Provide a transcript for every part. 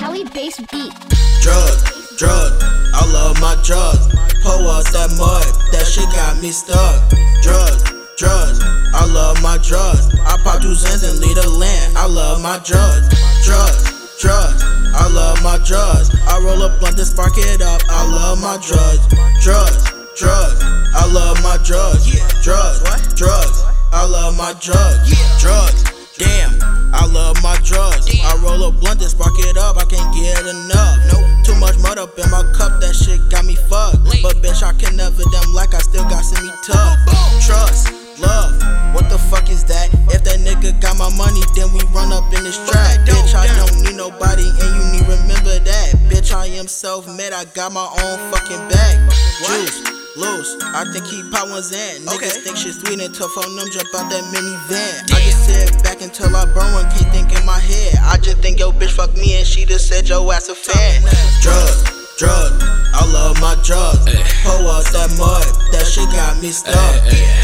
Face beat. Drugs, drugs, I love my drugs. Pull up that mud, that shit got me stuck. Drugs, drugs, I love my drugs. I pop two cents and leave the land. I love my drugs, drugs, drugs. I love my drugs. I roll up blunt and spark it up. I love my drugs, drugs, drugs. I love my drugs, drugs, drugs. I love my drugs, drugs. Roll a blunt and spark it up, I can't get enough. No, too much mud up in my cup, that shit got me fucked. But bitch, I can never them like I still got semi tough. Trust, love, what the fuck is that? If that nigga got my money, then we run up in this trap. Bitch, I don't need nobody, and you need remember that. Bitch, I am self made, I got my own fucking bag. Juice loose. I think he pop ones in. Niggas think shit sweet until phone them jump out that minivan. I just back until I burn one, can't think in my head. I just think yo bitch fuck me and she just said yo ass a fan. Drugs, drugs, I love my drugs. Pull out that mud, that shit got me stuck.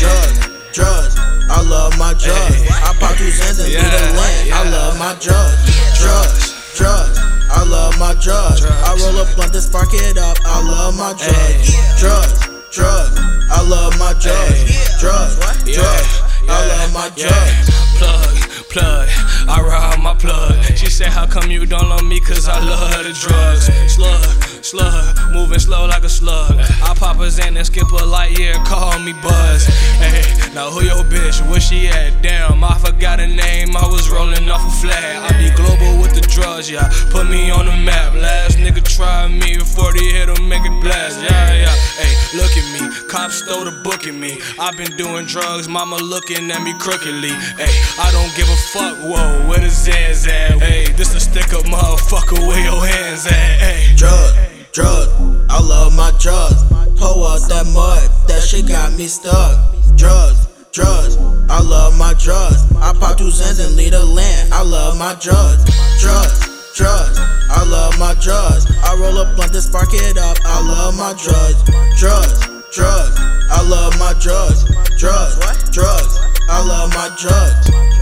Drugs, drugs, I love my drugs. I pop two cents and leave the land. I love my drugs, drugs, drugs. I love my drugs. I roll up blunt and spark it up. I love my drugs, drugs, drugs. I love my drugs, drugs, drugs. I love my drugs. Plug, plug, I ride my plug. She said, How come you don't love me? Cause I love the drugs. Slug, slug, moving slow like a slug. I pop a Xan and skip a light year, call me Buzz. Hey, now who your bitch? Where she at? Damn, I forgot her name. I was rolling off a flag. I be global with the drugs, yeah. Put me on the map. Last nigga tried me, 40 hit him, make it blast. Yeah, Cops stole the book at me. I've been doing drugs, mama looking at me crookedly. Hey, I don't give a fuck, whoa, where the Xans at? Hey, this a stick up motherfucker, where your hands at? Hey, Drug, drug, I love my drugs. Pull out that mud, that shit got me stuck. Drugs, drugs, I love my drugs. I pop two cents and leave the land. I love my drugs, drugs, drugs. I love my drugs. I roll up blunt and spark it up. I love my drugs, drugs, drugs. I love my drugs, drugs, drugs. I love my drugs,